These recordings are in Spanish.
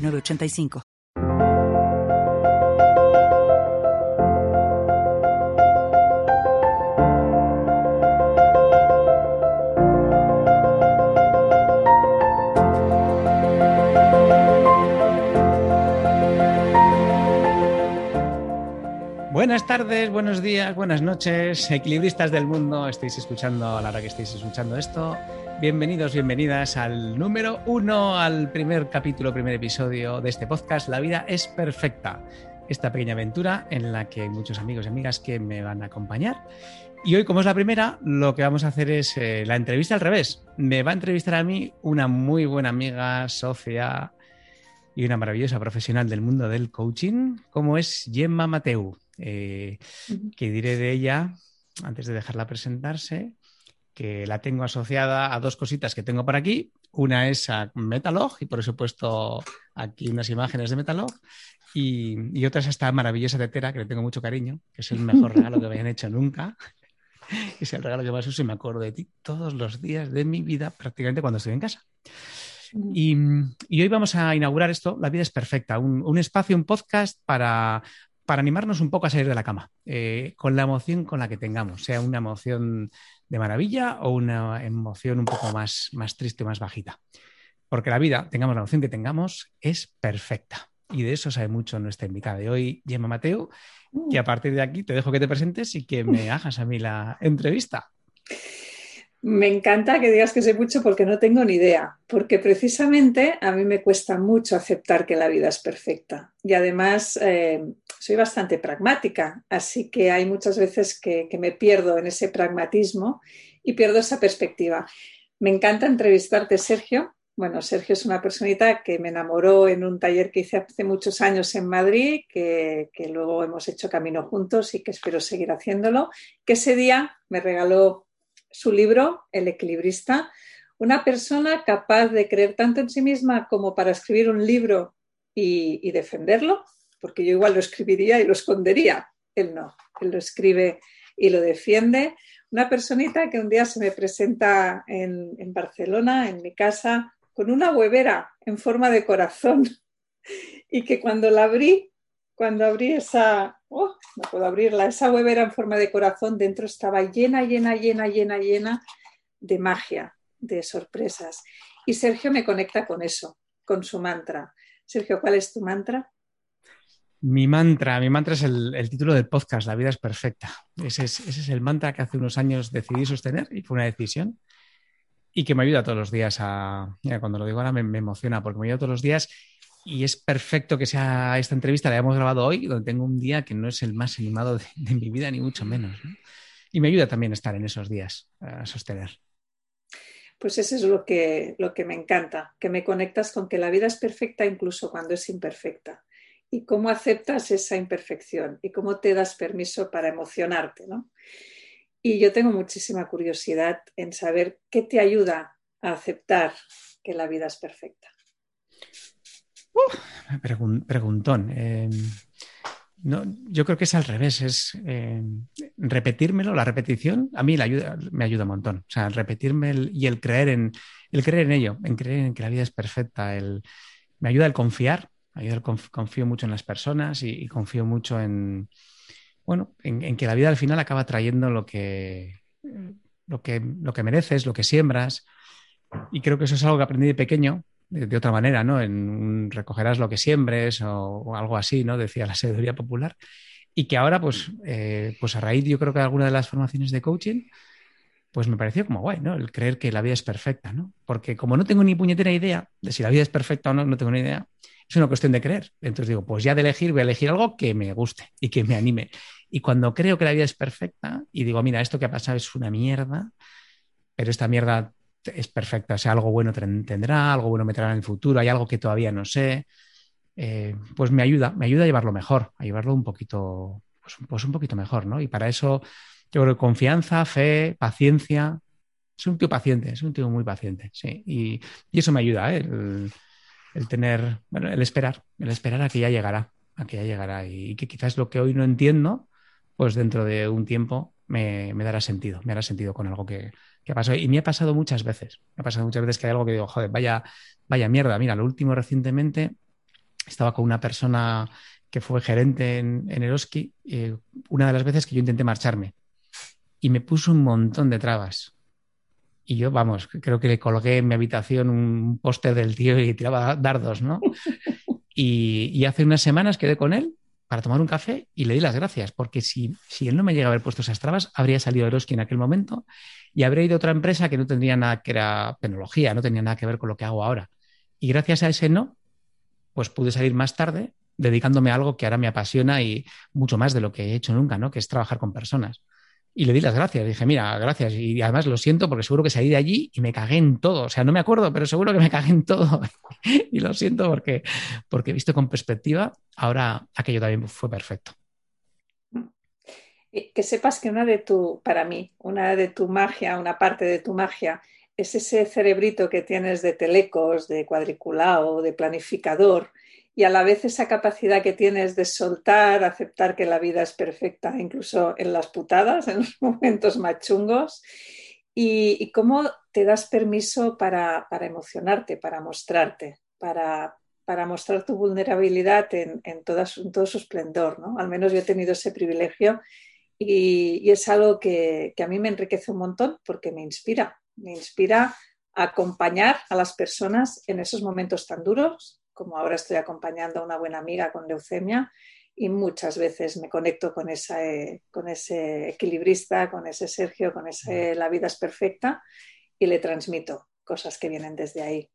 985. Buenas tardes, buenos días, buenas noches, equilibristas del mundo. Estáis escuchando a la hora que estáis escuchando esto. Bienvenidos, bienvenidas al número uno, al primer capítulo, primer episodio de este podcast. La vida es perfecta. Esta pequeña aventura en la que hay muchos amigos y amigas que me van a acompañar. Y hoy, como es la primera, lo que vamos a hacer es eh, la entrevista al revés. Me va a entrevistar a mí una muy buena amiga, socia y una maravillosa profesional del mundo del coaching, como es Gemma Mateu. Eh, que diré de ella antes de dejarla presentarse que la tengo asociada a dos cositas que tengo por aquí. Una es a Metalog, y por eso he puesto aquí unas imágenes de Metalog. Y, otra es esta maravillosa tetera, que le tengo mucho cariño, que es el mejor regalo que me hayan hecho nunca. es el regalo que más uso y me acuerdo de ti todos los días de mi vida, prácticamente cuando estoy en casa. Y, hoy vamos a inaugurar esto, La vida es perfecta, un, espacio, un podcast para, para animarnos un poco a salir de la cama, eh, con la emoción con la que tengamos, sea una emoción de maravilla o una emoción un poco más, más triste, más bajita. Porque la vida, tengamos la emoción que tengamos, es perfecta. Y de eso sabe mucho nuestra invitada de hoy, Gemma Mateo. Y a partir de aquí te dejo que te presentes y que me hagas a mí la entrevista. Me encanta que digas que sé mucho porque no tengo ni idea, porque precisamente a mí me cuesta mucho aceptar que la vida es perfecta. Y además eh, soy bastante pragmática, así que hay muchas veces que, me pierdo en ese pragmatismo y pierdo esa perspectiva. Me encanta entrevistarte, Sergio. Bueno, Sergio es una personita que me enamoró en un taller que hice hace muchos años en Madrid, que, que luego hemos hecho camino juntos y que espero seguir haciéndolo, que ese día me regaló su libro, El equilibrista, una persona capaz de creer tanto en sí misma como para escribir un libro y, defenderlo, porque yo igual lo escribiría y lo escondería. Él no, él lo escribe y lo defiende. Una personita que un día se me presenta en, en Barcelona, en mi casa, con una huevera en forma de corazón y que cuando la abrí, cuando abrí esa, oh, no puedo abrirla, esa huevera en forma de corazón, dentro estaba llena, llena, llena, llena, llena de magia, de sorpresas. Y Sergio me conecta con eso, con su mantra. Sergio, ¿cuál es tu mantra? Mi mantra, mi mantra es el, título del podcast, La vida es perfecta. Ese es, el mantra que hace unos años decidí sostener y fue una decisión y que me ayuda todos los días a... cuando lo digo ahora me emociona porque me ayuda todos los días y es perfecto que sea esta entrevista, la hemos grabado hoy, donde tengo un día que no es el más animado de, mi vida, ni mucho menos. Y me ayuda también estar en esos días, a sostener. Pues eso es lo que, lo que me encanta, que me conectas con que la vida es perfecta incluso cuando es imperfecta. Y cómo aceptas esa imperfección y cómo te das permiso para emocionarte. ¿no? Y yo tengo muchísima curiosidad en saber qué te ayuda a aceptar que la vida es perfecta preguntón. Em, no, yo creo que es al revés, es em, repetírmelo, la repetición, a mí la ayuda, me ayuda un montón. O sea, repetirme y el creer en el creer en ello, en creer en que la vida es perfecta, el, me ayuda el confiar, confío mucho en las personas y, confío mucho en, bueno, en, que la vida al final acaba trayendo lo que, lo que, lo que mereces, lo que siembras. Y creo que eso es algo que aprendí de pequeño, de, otra manera, ¿no? En recogerás lo que siembres o, algo así, ¿no? Decía la sabiduría popular. Y que ahora, pues, eh, pues a raíz, yo creo que alguna de las formaciones de coaching, pues me pareció como guay, ¿no? El creer que la vida es perfecta, ¿no? Porque como no tengo ni puñetera idea de si la vida es perfecta o no, no tengo ni idea, es una cuestión de creer. Entonces digo, pues ya de elegir, voy a elegir algo que me guste y que me anime. Y cuando creo que la vida es perfecta y digo, mira, esto que ha pasado es una mierda, pero esta mierda es perfecta. O sea, algo bueno tendrá, algo bueno me traerá en el futuro, hay algo que todavía no sé. eh, pues me ayuda, me ayuda a llevarlo mejor, a llevarlo un poquito, pues, pues, un poquito mejor, ¿no? Y para eso yo creo que confianza, fe, paciencia. Es un tío paciente, es un tío muy paciente, sí. Y, eso me ayuda, ¿eh? el, tener, bueno, el esperar, el esperar a que ya llegará, a que ya llegará. Y, que quizás lo que hoy no entiendo, pues dentro de un tiempo me, dará sentido, me hará sentido con algo que, que pasó. Y me ha pasado muchas veces, me ha pasado muchas veces que hay algo que digo, joder, vaya, vaya mierda. Mira, lo último recientemente estaba con una persona que fue gerente en, en Eroski, eh, una de las veces que yo intenté marcharme y me puso un montón de trabas. Y yo, vamos, creo que le colgué en mi habitación un póster del tío y tiraba dardos, ¿no? y, hace unas semanas quedé con él para tomar un café y le di las gracias, porque si, si él no me llega a haber puesto esas trabas, habría salido Eroski en aquel momento y habría ido a otra empresa que no tendría nada que era tecnología, no tenía nada que ver con lo que hago ahora. Y gracias a ese no, pues pude salir más tarde dedicándome a algo que ahora me apasiona y mucho más de lo que he hecho nunca, ¿no? Que es trabajar con personas. Y le di las gracias. Dije, mira, gracias. Y además lo siento porque seguro que salí de allí y me cagué en todo. O sea, no me acuerdo, pero seguro que me cagué en todo. y lo siento porque, porque visto con perspectiva, ahora aquello también fue perfecto. que sepas que una de tu, para mí, una de tu magia, una parte de tu magia, es ese cerebrito que tienes de telecos, de cuadriculado, de planificador, y a la vez esa capacidad que tienes de soltar, aceptar que la vida es perfecta, incluso en las putadas, en los momentos más chungos, y, cómo te das permiso para, emocionarte, para mostrarte, para, mostrar tu vulnerabilidad en, todo su esplendor. ¿no? Al menos yo he tenido ese privilegio y, es algo que, que a mí me enriquece un montón porque me inspira, me inspira acompañar a las personas en esos momentos tan duros como ahora estoy acompañando a una buena amiga con leucemia y muchas veces me conecto con, esa, eh, con ese equilibrista, con ese Sergio, con ese La vida es perfecta y le transmito cosas que vienen desde ahí.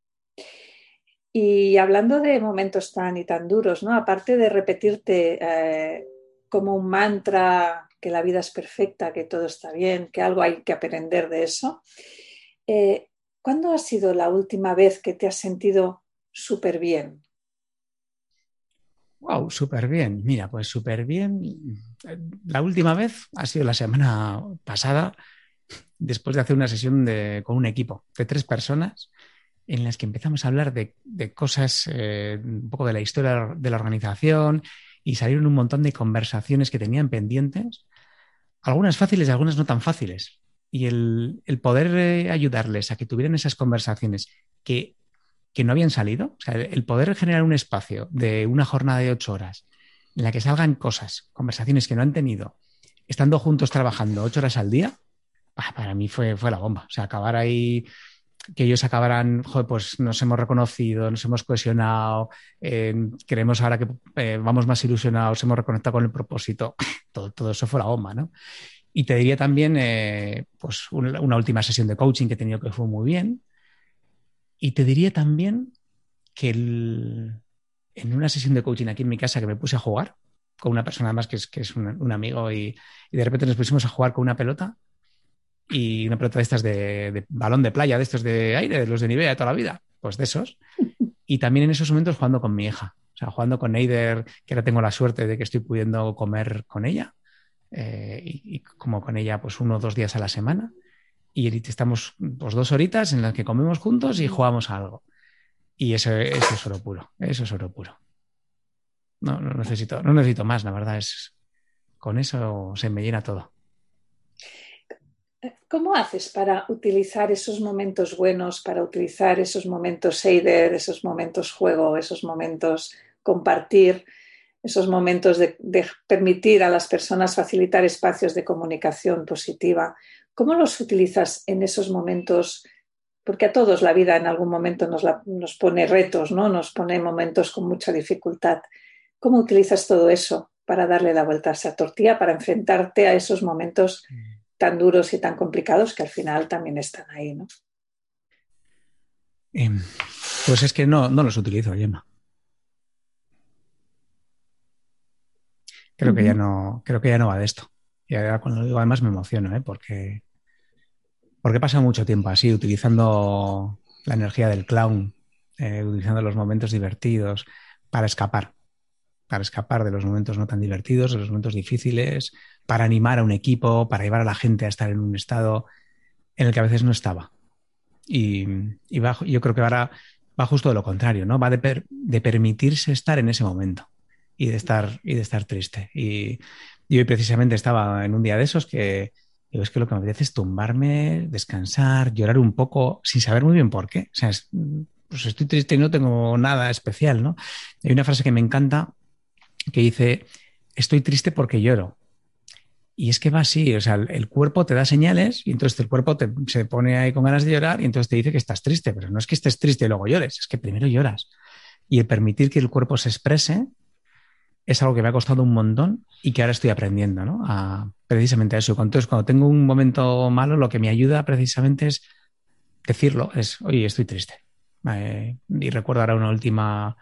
Y hablando de momentos tan y tan duros, ¿no? aparte de repetirte eh, como un mantra que la vida es perfecta, que todo está bien, que algo hay que aprender de eso, eh, ¿cuándo ha sido la última vez que te has sentido súper bien. Wow, súper bien. Mira, pues súper bien. La última vez ha sido la semana pasada, después de hacer una sesión con un equipo de tres personas en las que empezamos a hablar de, cosas, eh, un poco de la historia de la organización y salieron un montón de conversaciones que tenían pendientes, algunas fáciles y algunas no tan fáciles. Y el, poder eh, ayudarles a que tuvieran esas conversaciones que que no habían salido. O sea, el poder generar un espacio de una jornada de ocho horas en la que salgan cosas, conversaciones que no han tenido, estando juntos trabajando ocho horas al día, ah, para mí fue, fue la bomba. O sea, acabar ahí, que ellos acabaran, pues nos hemos reconocido, nos hemos cohesionado, eh, creemos ahora que eh, vamos más ilusionados, hemos reconectado con el propósito. Todo, eso fue la bomba, ¿no? Y te diría también, eh, pues, una, última sesión de coaching que he tenido que fue muy bien. Y te diría también que en una sesión de coaching aquí en mi casa que me puse a jugar con una persona más que es, que es un, amigo y, de repente nos pusimos a jugar con una pelota y una pelota de estas de, balón de playa, de estos de aire, de los de Nivea de toda la vida, pues de esos. Y también en esos momentos jugando con mi hija, o sea, jugando con Eider, que ahora tengo la suerte de que estoy pudiendo comer con ella eh, y, y, como con ella pues uno o dos días a la semana y estamos pues, dos horitas en las que comemos juntos y jugamos algo. Y eso, es oro puro, eso es oro puro. No, necesito, no necesito más, la verdad es, con eso se me llena todo. ¿Cómo haces para utilizar esos momentos buenos, para utilizar esos momentos Eider, esos momentos juego, esos momentos compartir, esos momentos de, permitir a las personas facilitar espacios de comunicación positiva? ¿Cómo los utilizas en esos momentos? Porque a todos la vida en algún momento nos, pone retos, ¿no? Nos pone momentos con mucha dificultad. ¿Cómo utilizas todo eso para darle la vuelta a esa tortilla, para enfrentarte a esos momentos tan duros y tan complicados que al final también están ahí, ¿no? Em, pues es que no, no los utilizo, Gemma. Creo que ya no, creo que ya no va de esto. Y ahora cuando lo digo además me emociono, ¿eh? porque porque he pasado mucho tiempo así, utilizando la energía del clown, eh, utilizando los momentos divertidos para escapar, para escapar de los momentos no tan divertidos, de los momentos difíciles, para animar a un equipo, para llevar a la gente a estar en un estado en el que a veces no estaba. Y, yo creo que ahora va justo de lo contrario, ¿no? Va de, de, permitirse estar en ese momento y de estar, y de estar triste. Y, y, hoy precisamente estaba en un día de esos que digo, es que lo que me apetece es tumbarme, descansar, llorar un poco, sin saber muy bien por qué. O sea, pues estoy triste y no tengo nada especial, ¿no? Hay una frase que me encanta que dice, estoy triste porque lloro. Y es que va así, o sea, el, cuerpo te da señales y entonces el cuerpo te, se pone ahí con ganas de llorar y entonces te dice que estás triste, pero no es que estés triste y luego llores, es que primero lloras. Y el permitir que el cuerpo se exprese es algo que me ha costado un montón y que ahora estoy aprendiendo, ¿no? Precisamente eso. Entonces, cuando tengo un momento malo, lo que me ayuda precisamente es decirlo, es, oye, estoy triste. Eh, y recuerdo ahora una última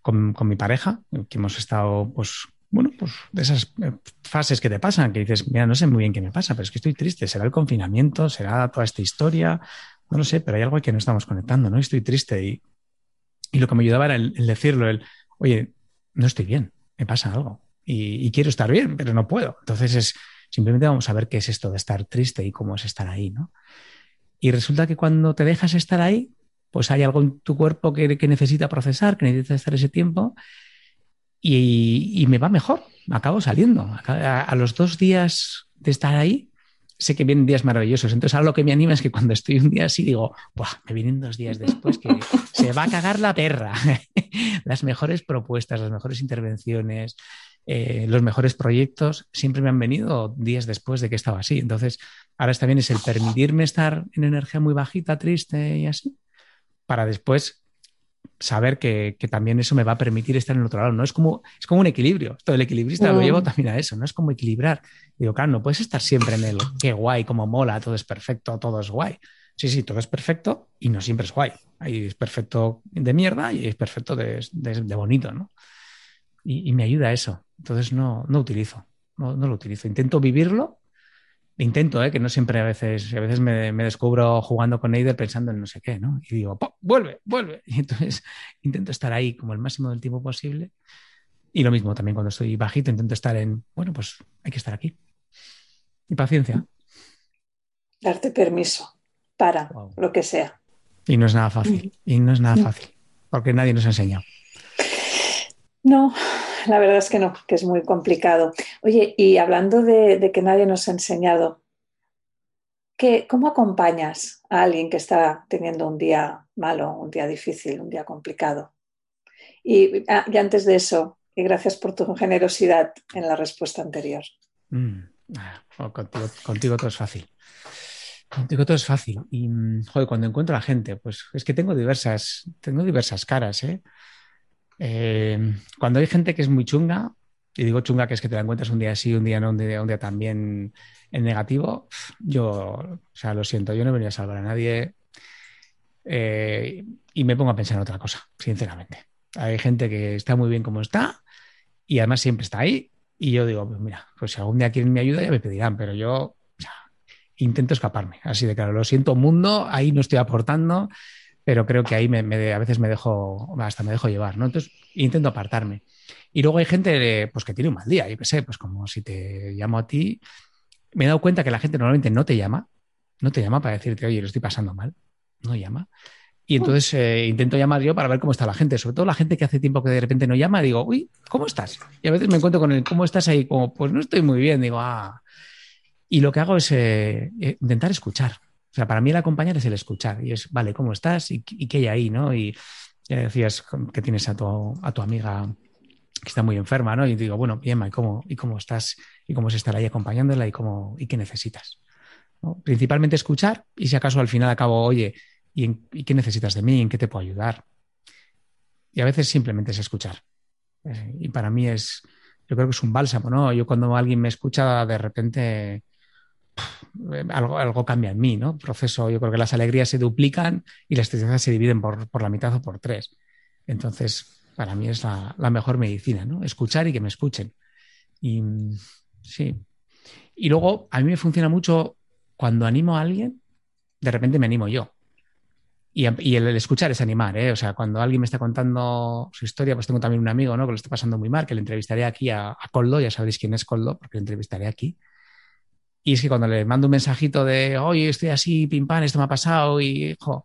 con, con mi pareja, que hemos estado, pues, bueno, pues de esas eh, fases que te pasan, que dices, mira, no sé muy bien qué me pasa, pero es que estoy triste, será el confinamiento, será toda esta historia, no lo sé, pero hay algo que no estamos conectando, ¿no? Estoy triste y, y lo que me ayudaba era el, decirlo, el, oye, no estoy bien, me pasa algo y, quiero estar bien, pero no puedo. Entonces es simplemente vamos a ver qué es esto de estar triste y cómo es estar ahí, ¿no? Y resulta que cuando te dejas estar ahí, pues hay algo en tu cuerpo que, que necesita procesar, que necesita estar ese tiempo y, me va mejor, acabo saliendo. A, los dos días de estar ahí, sé que vienen días maravillosos. Entonces, ahora lo que me anima es que cuando estoy un día así, digo, Buah, me vienen dos días después que se va a cagar la perra. las mejores propuestas, las mejores intervenciones, eh, los mejores proyectos siempre me han venido días después de que estaba así. Entonces, ahora está bien es el permitirme estar en energía muy bajita, triste y así, para después saber que, también eso me va a permitir estar en el otro lado. ¿no? Es, como, es como un equilibrio. Esto del equilibrista lo llevo mm. también a eso, ¿no? Es como equilibrar. Digo, claro, no puedes estar siempre en el qué guay, como mola, todo es perfecto, todo es guay. Sí, sí, todo es perfecto y no siempre es guay. Ahí es perfecto de mierda y es perfecto de, bonito, ¿no? Y, me ayuda a eso. Entonces no, no utilizo, no, no lo utilizo. Intento vivirlo Intento, ¿eh? que no siempre a veces, a veces me, descubro jugando con Eider pensando en no sé qué, ¿no? Y digo, vuelve, vuelve. Y entonces intento estar ahí como el máximo del tiempo posible. Y lo mismo también cuando estoy bajito, intento estar en, bueno, pues hay que estar aquí. Y paciencia. Darte permiso para lo que sea. Y no es nada fácil. Y no es nada fácil. Porque nadie nos ha enseñado. No, la verdad es que no, que es muy complicado. Oye, y hablando de, que nadie nos ha enseñado, ¿qué, ¿cómo acompañas a alguien que está teniendo un día malo, un día difícil, un día complicado? Y, ah, antes de eso, y gracias por tu generosidad en la respuesta anterior. Mm, ah, contigo, todo es fácil. Contigo todo es fácil. Y joder, cuando encuentro a la gente, pues es que tengo diversas, tengo diversas caras, ¿eh? Eh, cuando hay gente que es muy chunga, y digo chunga que es que te la encuentras un día así, un día no, un día, un día también en negativo, yo, o sea, lo siento, yo no venía a salvar a nadie eh, y me pongo a pensar en otra cosa, sinceramente. Hay gente que está muy bien como está y además siempre está ahí y yo digo, pues mira, pues si algún día quieren mi ayuda ya me pedirán, pero yo intento escaparme, así de claro, lo siento mundo, ahí no estoy aportando pero creo que ahí me, a veces me dejo, hasta me dejo llevar, ¿no? Entonces intento apartarme. Y luego hay gente pues, que tiene un mal día, yo qué sé, pues como si te llamo a ti, me he dado cuenta que la gente normalmente no te llama, no te llama para decirte, oye, lo estoy pasando mal, no llama. Y entonces eh, intento llamar yo para ver cómo está la gente, sobre todo la gente que hace tiempo que de repente no llama, digo, uy, ¿cómo estás? Y a veces me encuentro con el, ¿cómo estás ahí? Como, pues no estoy muy bien, digo, ah. Y lo que hago es eh, eh, intentar escuchar, o sea, para mí el acompañar es el escuchar y es, vale, ¿cómo estás? ¿Y, qué hay ahí? ¿no? Y decías que tienes a tu, a tu amiga que está muy enferma, ¿no? Y digo, bueno, bien, ¿y cómo, ¿y cómo estás? ¿Y cómo es estar ahí acompañándola? ¿Y, cómo, y qué necesitas? Principalmente escuchar y si acaso al final acabo, oye, ¿y, qué necesitas de mí? ¿En qué te puedo ayudar? Y a veces simplemente es escuchar. Eh, y para mí es, yo creo que es un bálsamo, ¿no? Yo cuando alguien me escucha, de repente algo, algo cambia en mí, ¿no? Proceso, yo creo que las alegrías se duplican y las tristezas se dividen por, por la mitad o por tres. Entonces, para mí es la, la, mejor medicina, ¿no? Escuchar y que me escuchen. Y sí. Y luego, a mí me funciona mucho cuando animo a alguien, de repente me animo yo. y, el, escuchar es animar, ¿eh? O sea, cuando alguien me está contando su historia, pues tengo también un amigo, ¿no? Que lo está pasando muy mal, que le entrevistaré aquí a, a Coldo, ya sabéis quién es Coldo, porque le entrevistaré aquí. Y es que cuando le mando un mensajito de, oye, estoy así, pim pam, esto me ha pasado, y hijo,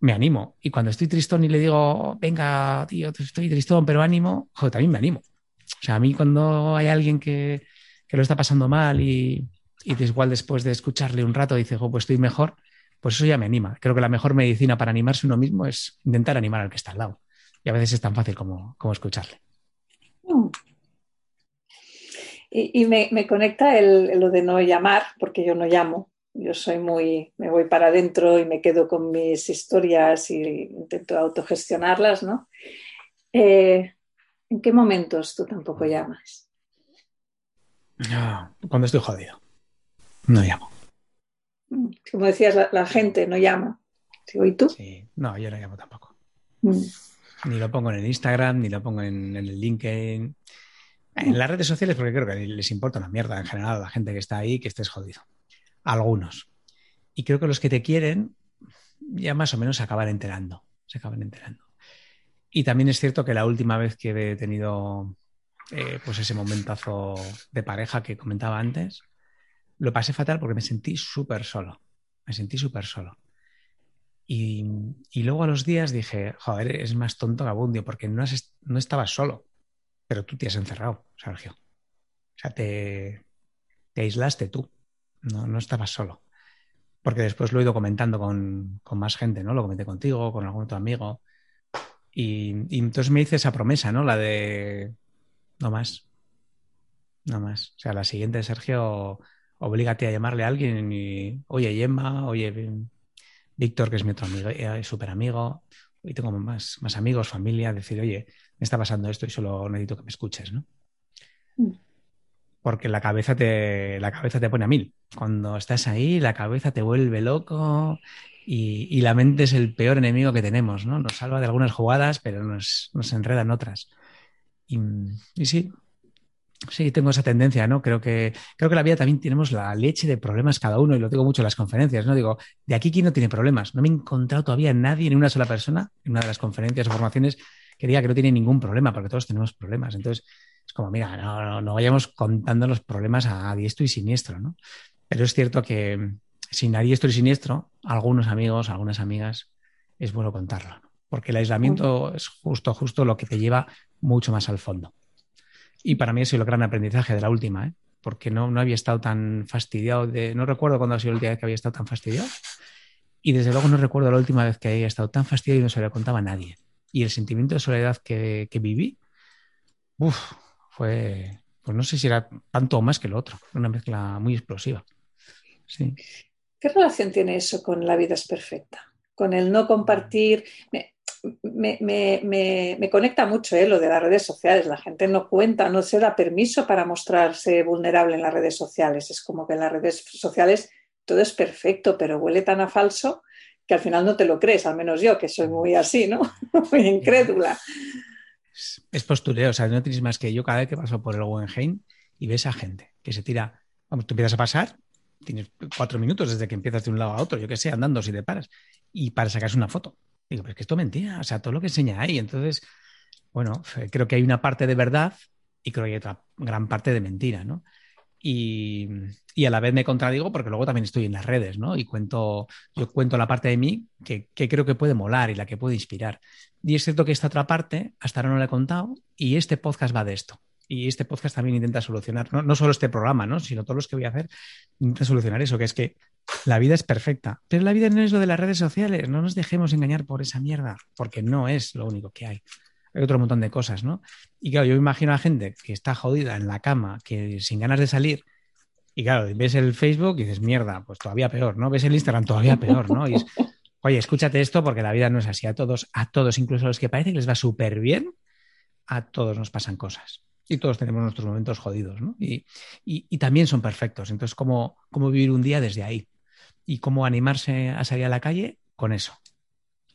me animo. Y cuando estoy tristón y le digo, venga, tío, estoy tristón, pero ánimo, joder, también me animo. O sea, a mí cuando hay alguien que, que lo está pasando mal y, y igual después de escucharle un rato dice, pues estoy mejor, pues eso ya me anima. Creo que la mejor medicina para animarse uno mismo es intentar animar al que está al lado. Y a veces es tan fácil como, como escucharle. Mm. Y, me, conecta el, lo de no llamar, porque yo no llamo. Yo soy muy, me voy para adentro y me quedo con mis historias y intento autogestionarlas, ¿no? Eh, ¿En qué momentos tú tampoco llamas? cuando estoy jodido. No llamo. Como decías, la, gente no llama. ¿Y tú? Sí, no, yo no llamo tampoco. Mm. Ni lo pongo en el Instagram, ni lo pongo en, el LinkedIn. En las redes sociales, porque creo que les importa una mierda en general a la gente que está ahí que estés jodido. Algunos. Y creo que los que te quieren ya más o menos se acaban enterando. Se acaban enterando. Y también es cierto que la última vez que he tenido eh, pues ese momentazo de pareja que comentaba antes, lo pasé fatal porque me sentí súper solo. Me sentí súper solo. Y, luego a los días dije, joder, es más tonto que abundio porque no, no estabas solo, pero tú te has encerrado, Sergio. O sea, te, aislaste tú, no, no estabas solo. Porque después lo he ido comentando con, más gente, ¿no? Lo comenté contigo, con algún otro amigo. Y, y, entonces me hice esa promesa, ¿no? La de no más. No más. O sea, la siguiente, Sergio, oblígate a llamarle a alguien y, oye, Gemma, oye, Víctor, que es mi otro amigo, eh, súper amigo, y tengo más, más amigos, familia, decir, oye, me está pasando esto y solo necesito que me escuches, ¿no? Mm. Porque la cabeza te, la cabeza te pone a mil. Cuando estás ahí, la cabeza te vuelve loco y, la mente es el peor enemigo que tenemos, ¿no? Nos salva de algunas jugadas, pero nos, nos enreda en otras. Y, y sí, Sí, tengo esa tendencia, ¿no? Creo que, creo que la vida también tenemos la leche de problemas cada uno, y lo digo mucho en las conferencias, ¿no? Digo, de aquí quién no tiene problemas. No me he encontrado todavía nadie, ni una sola persona, en una de las conferencias o formaciones, que diga que no tiene ningún problema, porque todos tenemos problemas. Entonces, es como, mira, no, no, vayamos contando los problemas a, diestro y siniestro, ¿no? Pero es cierto que sin a diestro y siniestro, algunos amigos, algunas amigas, es bueno contarlo, porque el aislamiento es justo, justo lo que te lleva mucho más al fondo. Y para mí ha sido el gran aprendizaje de la última, ¿eh? porque no, no había estado tan fastidiado. De, no recuerdo cuándo ha sido la última vez que había estado tan fastidiado. Y desde luego no recuerdo la última vez que había estado tan fastidiado y no se lo contaba a nadie. Y el sentimiento de soledad que, que viví, uf, fue, pues no sé si era tanto o más que lo otro, una mezcla muy explosiva. Sí. ¿Qué relación tiene eso con la vida es perfecta? Con el no compartir conecta mucho ¿eh? lo de las redes sociales. La gente no cuenta, no se da permiso para mostrarse vulnerable en las redes sociales. Es como que en las redes sociales todo es perfecto, pero huele tan a falso que al final no te lo crees, al menos yo, que soy muy así, ¿no? muy incrédula. Es postureo, o sea, no tienes más que yo cada vez que paso por el Guggenheim y ves a gente que se tira, vamos, tú empiezas a pasar, tienes cuatro minutos desde que empiezas de un lado a otro, yo que sé, andando si te paras, y para sacarse una foto. Digo, pero es que esto es mentira, o sea, todo lo que enseña ahí. Entonces, bueno, creo que hay una parte de verdad y creo que hay otra gran parte de mentira, ¿no? Y, a la vez me contradigo porque luego también estoy en las redes, ¿no? Y cuento, yo cuento la parte de mí que, creo que puede molar y la que puede inspirar. Y es cierto que esta otra parte, hasta ahora no la he contado, y este podcast va de esto. Y este podcast también intenta solucionar, no, no solo este programa, ¿no? Sino todos los que voy a hacer, intenta solucionar eso, que es que la vida es perfecta, pero la vida no es lo de las redes sociales. No nos dejemos engañar por esa mierda, porque no es lo único que hay. Hay otro montón de cosas, ¿no? Y claro, yo me imagino a gente que está jodida en la cama, que sin ganas de salir, y claro, ves el Facebook y dices, mierda, pues todavía peor, ¿no? Ves el Instagram, todavía peor, ¿no? Y oye, escúchate esto porque la vida no es así. A todos, a todos, incluso a los que parece que les va súper bien, a todos nos pasan cosas. Y todos tenemos nuestros momentos jodidos, ¿no? Y, también son perfectos. Entonces, ¿cómo, ¿cómo vivir un día desde ahí? Y cómo animarse a salir a la calle con eso,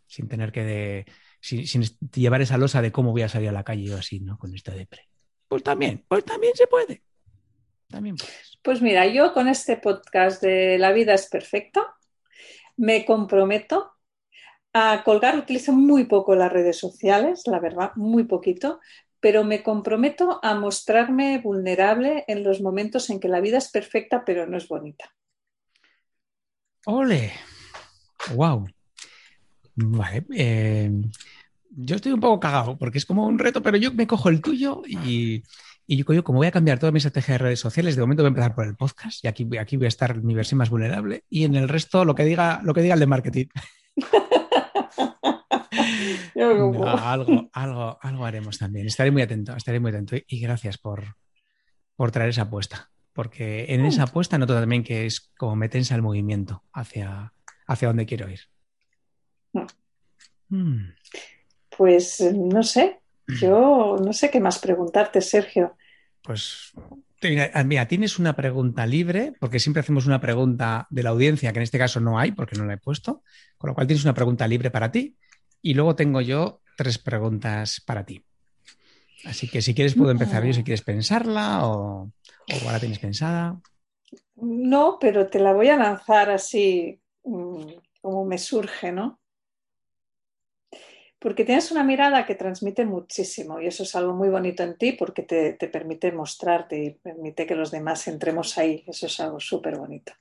sin tener que de, sin, llevar esa losa de cómo voy a salir a la calle yo así, ¿no? Con esta depre. Pues también, pues también se puede. También. Pues mira, yo con este podcast de La vida es perfecta, me comprometo A colgar utilizo muy poco las redes sociales, la verdad, muy poquito, pero me comprometo a mostrarme vulnerable en los momentos en que la vida es perfecta pero no es bonita. ¡Ole! ¡Wow! Vale. Eh, yo estoy un poco cagado porque es como un reto, pero yo me cojo el tuyo y, y yo, como voy a cambiar toda mi estrategia de redes sociales, de momento voy a empezar por el podcast y aquí, aquí voy a estar mi versión más vulnerable y en el resto lo que diga, lo que diga el de marketing. algo, algo, algo haremos también. Estaré muy atento, estaré muy atento y gracias por, por traer esa apuesta. Porque en esa apuesta noto también que es como me tensa el movimiento hacia, hacia donde quiero ir. Mm. Pues no sé, yo no sé qué más preguntarte, Sergio. Pues mira, tienes una pregunta libre, porque siempre hacemos una pregunta de la audiencia, que en este caso no hay, porque no la he puesto, con lo cual tienes una pregunta libre para ti. Y luego tengo yo tres preguntas para ti. Así que si quieres puedo empezar yo, si quieres pensarla o, o ahora tienes pensada. No, pero te la voy a lanzar así mm, como me surge, ¿no? Porque tienes una mirada que transmite muchísimo y eso es algo muy bonito en ti porque te, te permite mostrarte y permite que los demás entremos ahí. Eso es algo súper bonito.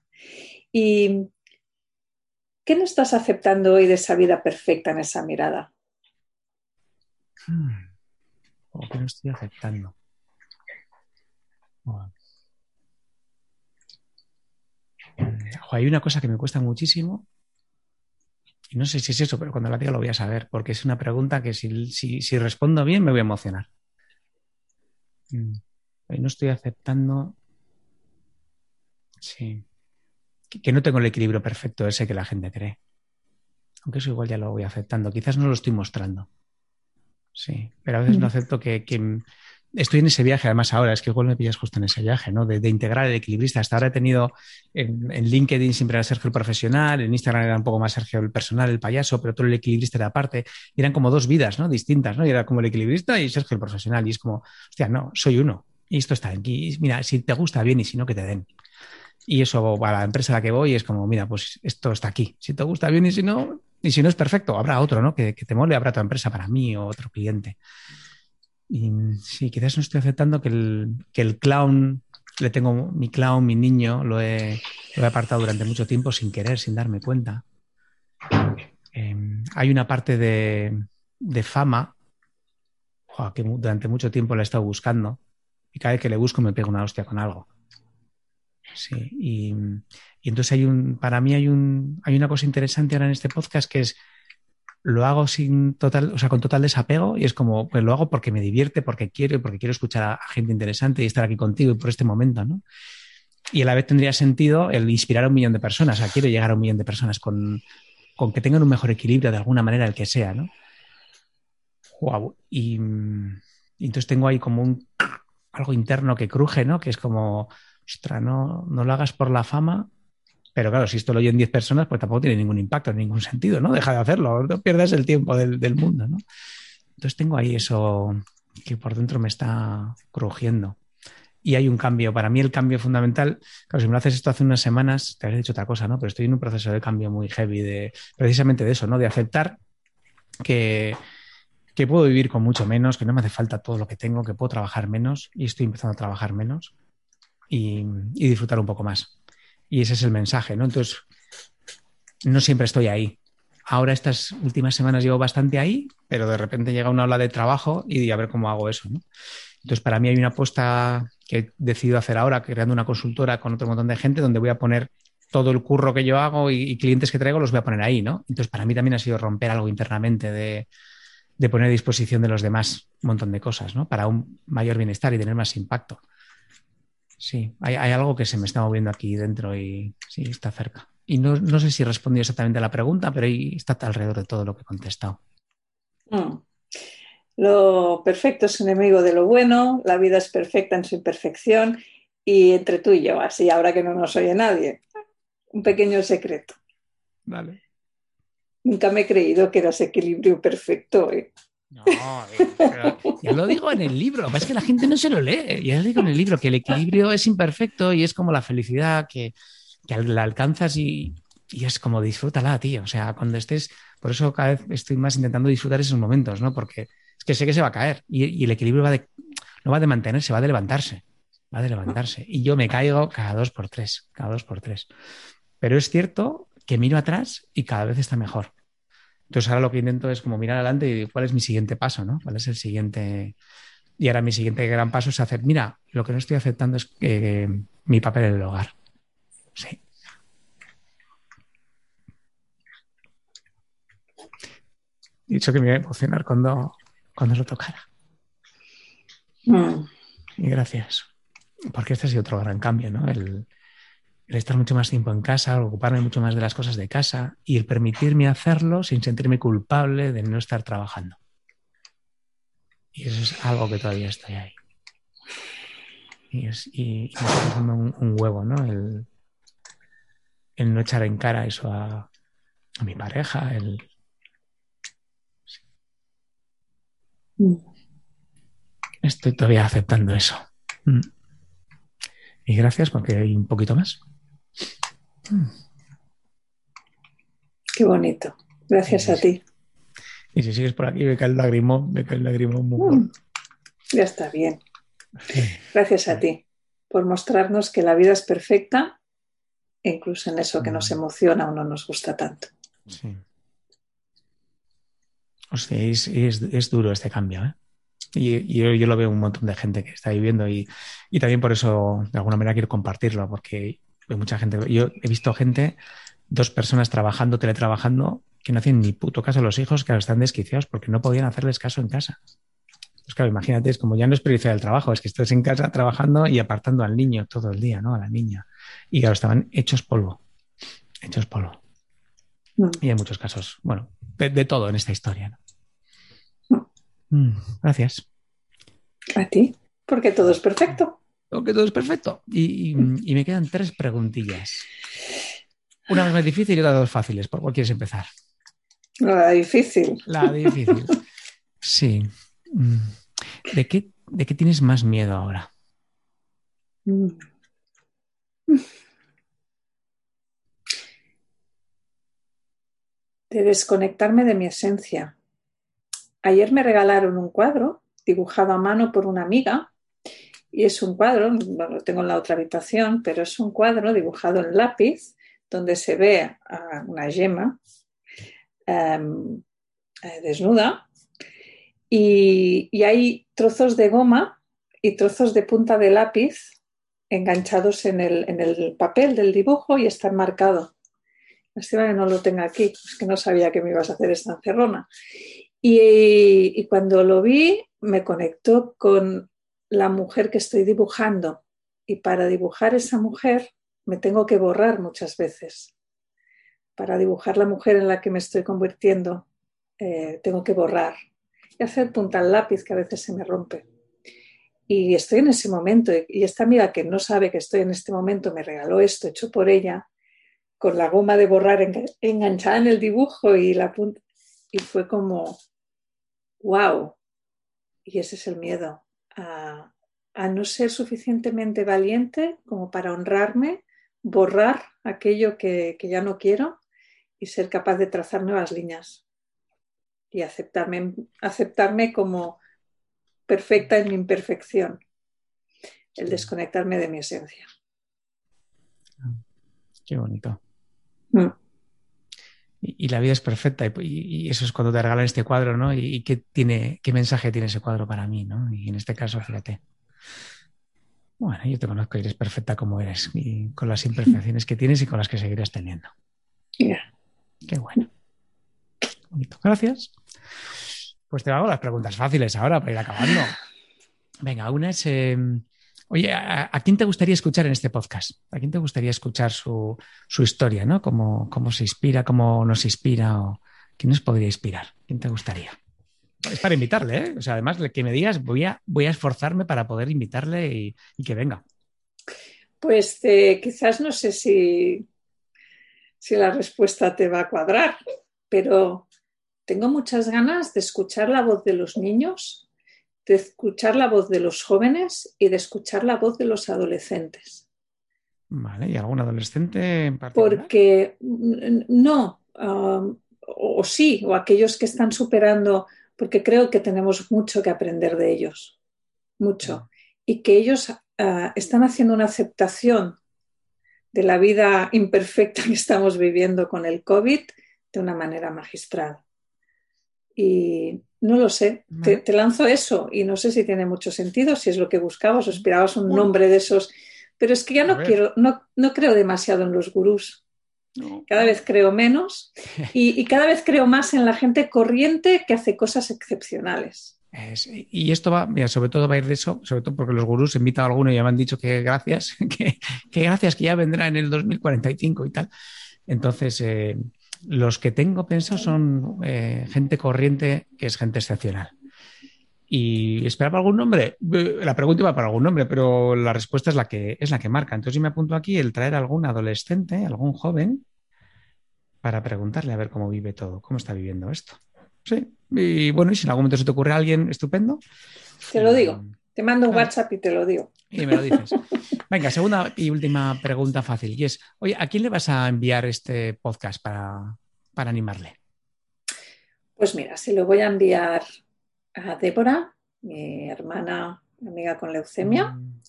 Y ¿Qué no estás aceptando hoy de esa vida perfecta en esa mirada? Hmm. ¿O qué no estoy aceptando? Hay una cosa que me cuesta muchísimo y no sé si es eso, pero cuando la diga lo voy a saber, porque es una pregunta que si, respondo bien me voy a emocionar. Hoy no estoy aceptando. Sí que, no tengo el equilibrio perfecto ese que la gente cree. Aunque eso igual ya lo voy aceptando. Quizás no lo estoy mostrando. Sí, pero a veces no acepto que, estoy en ese viaje, además ahora, es que igual me pillas justo en ese viaje, ¿no? De, integrar el equilibrista. Hasta ahora he tenido en, LinkedIn siempre era Sergio el profesional, en Instagram era un poco más Sergio el personal, el payaso, pero todo el equilibrista era aparte. Y eran como dos vidas, ¿no? Distintas, ¿no? Y era como el equilibrista y Sergio el profesional. Y es como, hostia, no, soy uno. Y esto está aquí. Mira, si te gusta bien y si no, que te den. Y eso para la empresa a la que voy es como, mira, pues esto está aquí. Si te gusta bien y si no, y si no es perfecto, habrá otro, ¿no? Que, te mole, habrá otra empresa para mí o otro cliente. Y sí, quizás no estoy aceptando que el, que el clown, le tengo mi clown, mi niño, lo he, lo he apartado durante mucho tiempo sin querer, sin darme cuenta. Em, hay una parte de, de fama que durante mucho tiempo la he estado buscando y cada vez que le busco me pego una hostia con algo. Sí, y, entonces hay un, para mí hay un, hay una cosa interesante ahora en este podcast que es lo hago sin total, o sea, con total desapego y es como, pues lo hago porque me divierte, porque quiero porque quiero escuchar a, gente interesante y estar aquí contigo y por este momento, ¿no? Y a la vez tendría sentido el inspirar a un millón de personas, o sea, quiero llegar a un millón de personas con, con que tengan un mejor equilibrio de alguna manera, el que sea, ¿no? Wow. Y, y entonces tengo ahí como un algo interno que cruje, ¿no? Que es como, ostra, no, no lo hagas por la fama, pero claro, si esto lo oyen 10 personas, pues tampoco tiene ningún impacto, ningún sentido, ¿no? Deja de hacerlo, no pierdas el tiempo del, mundo, ¿no? Entonces tengo ahí eso que por dentro me está crujiendo. Y hay un cambio. Para mí el cambio fundamental, claro, si me lo haces esto hace unas semanas, te habría dicho otra cosa, ¿no? Pero estoy en un proceso de cambio muy heavy, de precisamente de eso, ¿no? De aceptar que, que puedo vivir con mucho menos, que no me hace falta todo lo que tengo, que puedo trabajar menos y estoy empezando a trabajar menos y, disfrutar un poco más. Y ese es el mensaje, ¿no? Entonces, no siempre estoy ahí. Ahora estas últimas semanas llevo bastante ahí, pero de repente llega una ola de trabajo y a ver cómo hago eso. Entonces, para mí hay una apuesta que he decidido hacer ahora, creando una consultora con otro montón de gente, donde voy a poner todo el curro que yo hago y, clientes que traigo los voy a poner ahí, ¿no? Entonces, para mí también ha sido romper algo internamente de, de poner a disposición de los demás un montón de cosas, ¿no? Para un mayor bienestar y tener más impacto. Sí, hay, algo que se me está moviendo aquí dentro y sí, está cerca. Y no, sé si respondió exactamente a la pregunta, pero ahí está alrededor de todo lo que he contestado. Mm. Lo perfecto es enemigo de lo bueno, la vida es perfecta en su imperfección y entre tú y yo, así ahora que no nos oye nadie, un pequeño secreto. Vale. Nunca me he creído que eras equilibrio perfecto. ¿eh? No, eh, ya lo digo en el libro, que es que la gente no se lo lee. Ya lo digo en el libro, que el equilibrio es imperfecto y es como la felicidad que, la alcanzas y, es como disfrútala, tío. O sea, cuando estés Por eso cada vez estoy más intentando disfrutar esos momentos, ¿no? Porque es que sé que se va a caer y, el equilibrio va de, no va de mantenerse, va de levantarse, va de levantarse. Y yo me caigo cada dos por tres, cada dos por tres. Pero es cierto que miro atrás y cada vez está mejor. Entonces ahora lo que intento es como mirar adelante y cuál es mi siguiente paso, ¿no? ¿Cuál es el siguiente? Y ahora mi siguiente gran paso es hacer, mira, lo que no estoy aceptando es mi papel en el hogar. Sí. He dicho que me iba a emocionar cuando, cuando lo tocara. Mm. Y gracias. Porque este ha sido otro gran cambio, ¿no? El, el estar mucho más tiempo en casa, ocuparme mucho más de las cosas de casa y el permitirme hacerlo sin sentirme culpable de no estar trabajando. Y eso es algo que todavía estoy ahí. Y, es, un, huevo, ¿no? El, no echar en cara eso a, mi pareja, el... Estoy todavía aceptando eso. Mm. Y gracias porque hay un poquito más. Qué bonito. Gracias a ti. Y si sigues por aquí, me cae el lagrimón, me cae el lagrimón muy mm. Ya está bien. Gracias a ti por mostrarnos que la vida es perfecta, incluso en eso que nos mm. emociona o no nos gusta tanto. Sí. O sea, es, duro este cambio, ¿eh? Y, yo, lo veo un montón de gente que está viviendo y, y también por eso de alguna manera quiero compartirlo, porque mucha gente. Yo he visto gente, dos personas trabajando, teletrabajando, que no hacen ni puto caso a los hijos, que ahora están desquiciados porque no podían hacerles caso en casa. Pues claro, imagínate, es como ya no es pericia del trabajo, es que estás en casa trabajando y apartando al niño todo el día, ¿no? A la niña. Y claro, estaban hechos polvo. Hechos polvo. Mm. Y hay muchos casos, bueno, de, todo en esta historia. ¿no? Mm, gracias. A ti, porque todo es perfecto que todo es perfecto. Y, me quedan tres preguntillas. Una más difícil y otra dos fáciles. ¿Por cuál quieres empezar? La difícil. La difícil. Sí. Mm. ¿De qué, de qué tienes más miedo ahora? De desconectarme de mi esencia. Ayer me regalaron un cuadro dibujado a mano por una amiga y es un cuadro, lo tengo en la otra habitación, pero es un cuadro dibujado en lápiz donde se ve a una yema em, eh, desnuda y, hay trozos de goma y trozos de punta de lápiz enganchados en el, papel del dibujo y están marcados. Lástima que no lo tenga aquí, es que no sabía que me ibas a hacer esta encerrona. y, cuando lo vi, me conectó con la mujer que estoy dibujando y para dibujar esa mujer me tengo que borrar muchas veces. Para dibujar la mujer en la que me estoy convirtiendo eh, tengo que borrar y hacer punta al lápiz que a veces se me rompe. Y estoy en ese momento y esta amiga que no sabe que estoy en este momento me regaló esto hecho por ella con la goma de borrar enganchada en el dibujo y la punta y fue como wow. Y ese es el miedo, a, no ser suficientemente valiente como para honrarme, borrar aquello que, ya no quiero y ser capaz de trazar nuevas líneas y aceptarme, aceptarme como perfecta en mi imperfección, el desconectarme de mi esencia. Qué bonito. Mm y, la vida es perfecta y, eso es cuando te regalan este cuadro, ¿no? Y, qué, tiene, qué mensaje tiene ese cuadro para mí, ¿no? Y en este caso, fíjate. Bueno, yo te conozco y eres perfecta como eres, y con las imperfecciones que tienes y con las que seguirás teniendo. Qué bueno. Bonito. Gracias. Pues te hago las preguntas fáciles ahora para ir acabando. Venga, una es. Em, Oye, ¿a, quién te gustaría escuchar en este podcast? ¿A quién te gustaría escuchar su, historia, ¿no? ¿Cómo, ¿Cómo, se inspira, cómo nos inspira? O, ¿Quién nos podría inspirar? ¿Quién te gustaría? Es para invitarle, ¿eh? O sea, además, que me digas, voy a, voy a esforzarme para poder invitarle y, que venga. Pues eh, quizás no sé si, si la respuesta te va a cuadrar, pero tengo muchas ganas de escuchar la voz de los niños de escuchar la voz de los jóvenes y de escuchar la voz de los adolescentes. Vale, ¿y algún adolescente en particular? Porque no, um, o, sí, o aquellos que están superando, porque creo que tenemos mucho que aprender de ellos, mucho, y que ellos ah, están haciendo una aceptación de la vida imperfecta que estamos viviendo con el COVID de una manera magistral. Y no lo sé, te, lanzo eso y no sé si tiene mucho sentido, si es lo que buscabas o esperabas un nombre de esos, pero es que ya no quiero, no, no, creo demasiado en los gurús. Cada vez creo menos y, cada vez creo más en la gente corriente que hace cosas excepcionales. y esto va, mira, sobre todo va a ir de eso, sobre todo porque los gurús invitan a alguno y ya me han dicho que gracias, que, gracias, que ya vendrá en el 2045 y tal. Entonces, eh, los que tengo pensados son eh, gente corriente que es gente excepcional. Y esperaba algún nombre. La pregunta iba para algún nombre, pero la respuesta es la que es la que marca. Entonces yo me apunto aquí el traer a algún adolescente, algún joven, para preguntarle a ver cómo vive todo, cómo está viviendo esto. Sí. Y bueno, y si en algún momento se te ocurre a alguien estupendo. Te lo digo. Te mando un WhatsApp y te lo digo. Y me lo dices. Venga, segunda y última pregunta fácil. Y es, oye, ¿a quién le vas a enviar este podcast para, para animarle? Pues mira, se lo voy a enviar a Débora, mi hermana, amiga con leucemia. Mm.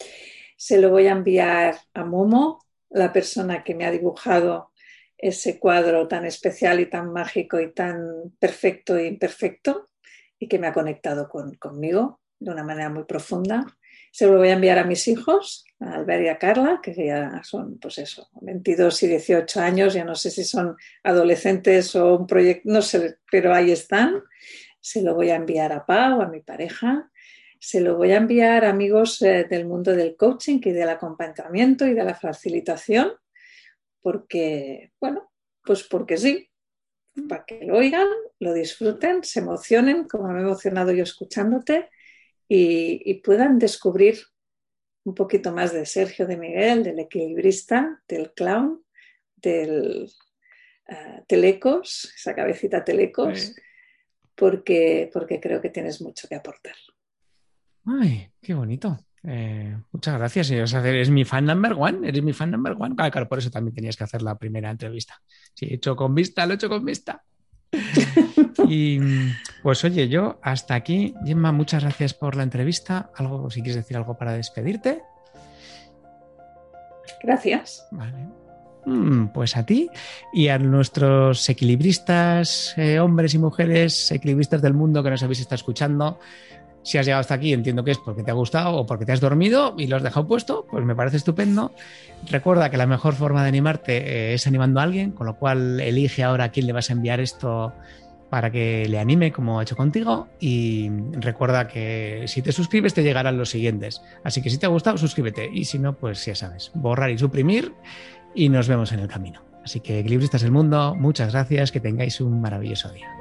Se lo voy a enviar a Momo, la persona que me ha dibujado ese cuadro tan especial y tan mágico y tan perfecto e imperfecto y que me ha conectado conmigo de una manera muy profunda. Se lo voy a enviar a mis hijos, a Albert y a Carla, que ya son, pues eso, 22 y 18 años, ya no sé si son adolescentes o un proyecto, no sé, pero ahí están se lo voy a enviar a Pau, a mi pareja, se lo voy a enviar a amigos eh, del mundo del coaching y del acompañamiento y de la facilitación, porque, bueno, pues porque sí, para que lo oigan, lo disfruten, se emocionen, como me he emocionado yo escuchándote, y, puedan descubrir un poquito más de Sergio de Miguel, del equilibrista, del clown, del uh, telecos, esa cabecita telecos porque, porque creo que tienes mucho que aportar. Ay, qué bonito. Eh, muchas gracias. eres mi fan number one. Eres mi fan number one. Claro, por eso también tenías que hacer la primera entrevista. He hecho con vista, lo he hecho con vista. y pues oye, yo hasta aquí, Gemma, muchas gracias por la entrevista. Algo, si quieres decir algo para despedirte. Gracias. Vale. Mm, pues a ti y a nuestros equilibristas, eh, hombres y mujeres, equilibristas del mundo que nos habéis estado escuchando. Si has llegado hasta aquí, entiendo que es porque te ha gustado o porque te has dormido y lo has dejado puesto, pues me parece estupendo. Recuerda que la mejor forma de animarte eh, es animando a alguien, con lo cual elige ahora a quién le vas a enviar esto para que le anime como ha hecho contigo y recuerda que si te suscribes te llegarán los siguientes. Así que si te ha gustado, suscríbete y si no, pues ya sabes, borrar y suprimir y nos vemos en el camino. Así que, equilibristas del mundo, muchas gracias, que tengáis un maravilloso día.